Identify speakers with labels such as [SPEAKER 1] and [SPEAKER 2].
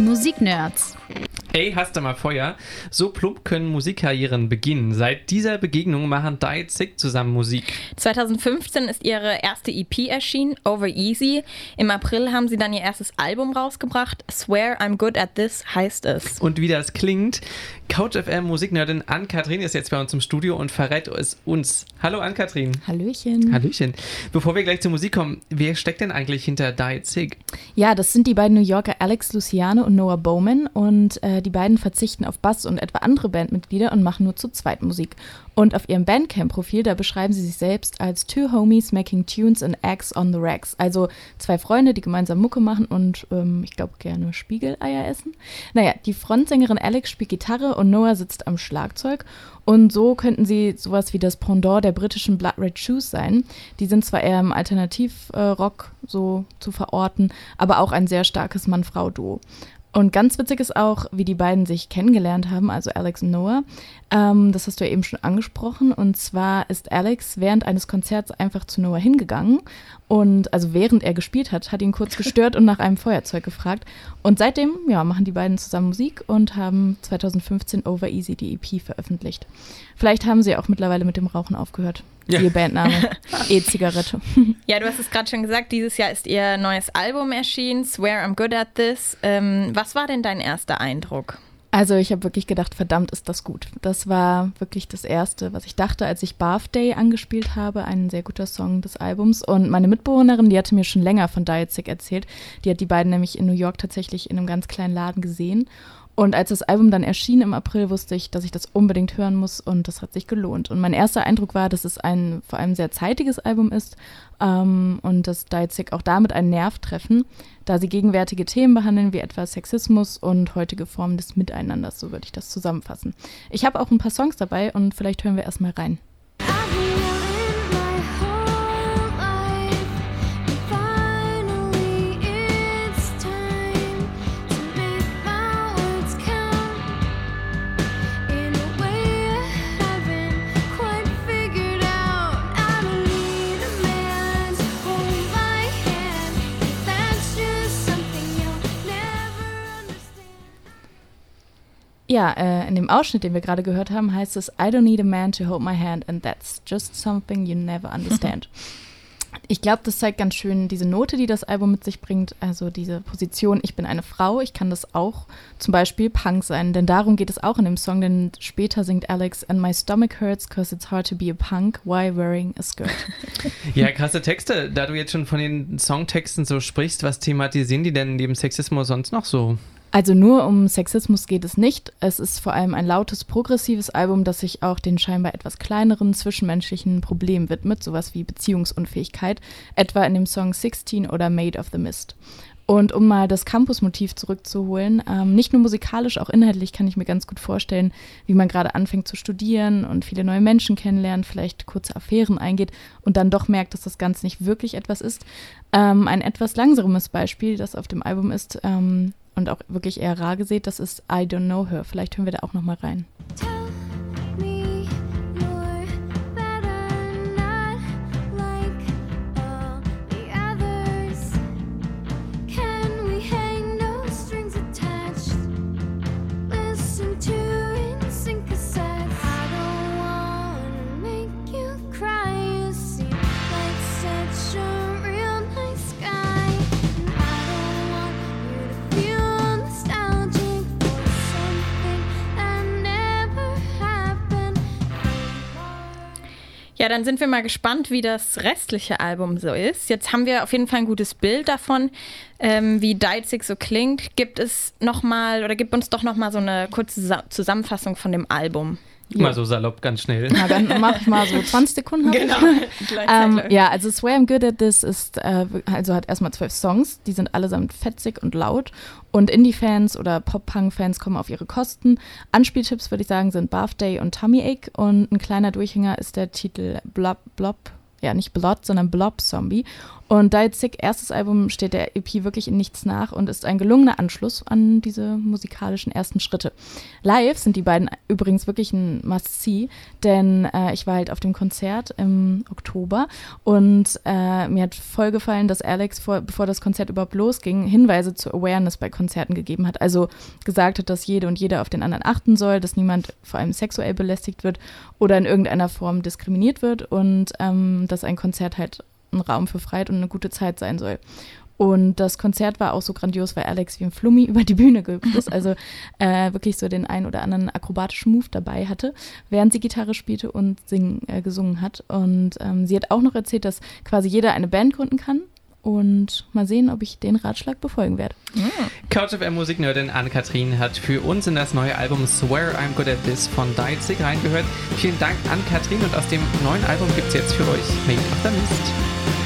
[SPEAKER 1] Musiknerds.
[SPEAKER 2] Hey, hast du mal Feuer? So plump können Musikkarrieren beginnen. Seit dieser Begegnung machen Diet Sick zusammen Musik.
[SPEAKER 3] 2015 ist ihre erste EP erschienen, Over Easy. Im April haben sie dann ihr erstes Album rausgebracht. Swear I'm Good at This heißt es.
[SPEAKER 2] Und wie das klingt, Couch FM Musiknerdin Ann-Kathrin ist jetzt bei uns im Studio und verrät es uns. Hallo Ann-Kathrin.
[SPEAKER 4] Hallöchen.
[SPEAKER 2] Hallöchen. Bevor wir gleich zur Musik kommen, wer steckt denn eigentlich hinter Diet Sick?
[SPEAKER 4] Ja, das sind die beiden New Yorker Alex Luciano und Noah Bowman und äh, die beiden verzichten auf Bass und etwa andere Bandmitglieder und machen nur zu zweit Musik. Und auf ihrem Bandcamp-Profil, da beschreiben sie sich selbst als Two Homies Making Tunes and Acts on the Racks. Also zwei Freunde, die gemeinsam Mucke machen und ähm, ich glaube gerne Spiegeleier essen. Naja, die Frontsängerin Alex spielt Gitarre und Noah sitzt am Schlagzeug. Und so könnten sie sowas wie das Pendant der britischen Blood Red Shoes sein. Die sind zwar eher im Alternativrock äh, so zu verorten, aber auch ein sehr starkes Mann-Frau-Duo. Und ganz witzig ist auch, wie die beiden sich kennengelernt haben, also Alex und Noah. Ähm, das hast du ja eben schon angesprochen. Und zwar ist Alex während eines Konzerts einfach zu Noah hingegangen und also während er gespielt hat, hat ihn kurz gestört und nach einem Feuerzeug gefragt. Und seitdem, ja, machen die beiden zusammen Musik und haben 2015 Over Easy die EP veröffentlicht. Vielleicht haben sie auch mittlerweile mit dem Rauchen aufgehört. Ja. Ihr Bandname. E-Zigarette.
[SPEAKER 3] Ja, du hast es gerade schon gesagt, dieses Jahr ist ihr neues Album erschienen, Swear I'm Good at This. Ähm, was war denn dein erster Eindruck?
[SPEAKER 4] Also ich habe wirklich gedacht, verdammt ist das gut. Das war wirklich das Erste, was ich dachte, als ich Birthday angespielt habe, ein sehr guter Song des Albums. Und meine Mitbewohnerin, die hatte mir schon länger von Diet Sick erzählt. Die hat die beiden nämlich in New York tatsächlich in einem ganz kleinen Laden gesehen. Und als das Album dann erschien im April, wusste ich, dass ich das unbedingt hören muss und das hat sich gelohnt. Und mein erster Eindruck war, dass es ein vor allem sehr zeitiges Album ist ähm, und dass Deitzig auch damit einen Nerv treffen, da sie gegenwärtige Themen behandeln, wie etwa Sexismus und heutige Formen des Miteinanders, so würde ich das zusammenfassen. Ich habe auch ein paar Songs dabei und vielleicht hören wir erstmal rein. Ja, äh, in dem Ausschnitt, den wir gerade gehört haben, heißt es, I don't need a man to hold my hand and that's just something you never understand. ich glaube, das zeigt ganz schön diese Note, die das Album mit sich bringt, also diese Position, ich bin eine Frau, ich kann das auch zum Beispiel Punk sein, denn darum geht es auch in dem Song, denn später singt Alex, and my stomach hurts cause it's hard to be a punk, why wearing a skirt?
[SPEAKER 2] ja, krasse Texte, da du jetzt schon von den Songtexten so sprichst, was thematisieren die denn neben Sexismus sonst noch so?
[SPEAKER 4] Also nur um Sexismus geht es nicht. Es ist vor allem ein lautes, progressives Album, das sich auch den scheinbar etwas kleineren zwischenmenschlichen Problemen widmet, sowas wie Beziehungsunfähigkeit, etwa in dem Song 16 oder Made of the Mist. Und um mal das Campus-Motiv zurückzuholen, ähm, nicht nur musikalisch, auch inhaltlich kann ich mir ganz gut vorstellen, wie man gerade anfängt zu studieren und viele neue Menschen kennenlernt, vielleicht kurze Affären eingeht und dann doch merkt, dass das Ganze nicht wirklich etwas ist. Ähm, ein etwas langsames Beispiel, das auf dem Album ist, ähm, und auch wirklich eher rar gesät, das ist I Don't Know Her. Vielleicht hören wir da auch noch mal rein.
[SPEAKER 3] Ja, dann sind wir mal gespannt, wie das restliche Album so ist. Jetzt haben wir auf jeden Fall ein gutes Bild davon, ähm, wie Deitzig so klingt. Gibt es noch mal oder gibt uns doch noch mal so eine kurze Zusammenfassung von dem Album?
[SPEAKER 2] Ja. Mal so salopp, ganz schnell.
[SPEAKER 4] Na, dann mache ich mal so 20 Sekunden. Genau. ähm, ja, also Swear I'm Good at This ist, äh, also hat erstmal zwölf Songs, die sind allesamt fetzig und laut. Und Indie-Fans oder Pop-Punk-Fans kommen auf ihre Kosten. Anspieltipps, würde ich sagen, sind Birthday und Tummy Ache. Und ein kleiner Durchhänger ist der Titel Blob Blob ja nicht Blood, sondern Blob Zombie. Und Diet Sick, erstes Album, steht der EP wirklich in nichts nach und ist ein gelungener Anschluss an diese musikalischen ersten Schritte. Live sind die beiden übrigens wirklich ein Must-See, denn äh, ich war halt auf dem Konzert im Oktober und äh, mir hat voll gefallen, dass Alex, vor, bevor das Konzert überhaupt losging, Hinweise zur Awareness bei Konzerten gegeben hat. Also gesagt hat, dass jede und jeder auf den anderen achten soll, dass niemand vor allem sexuell belästigt wird oder in irgendeiner Form diskriminiert wird und ähm, dass ein Konzert halt ein Raum für Freiheit und eine gute Zeit sein soll. Und das Konzert war auch so grandios, weil Alex wie ein Flummi über die Bühne gehüpft ist, also äh, wirklich so den einen oder anderen akrobatischen Move dabei hatte, während sie Gitarre spielte und sing, äh, gesungen hat. Und ähm, sie hat auch noch erzählt, dass quasi jeder eine Band gründen kann und mal sehen, ob ich den Ratschlag befolgen werde.
[SPEAKER 2] Mhm. CouchFM Musiknerdin Ann-Kathrin hat für uns in das neue Album Swear I'm Good at This von Deitzig reingehört. Vielen Dank an Kathrin und aus dem neuen Album gibt es jetzt für euch Made of the Mist.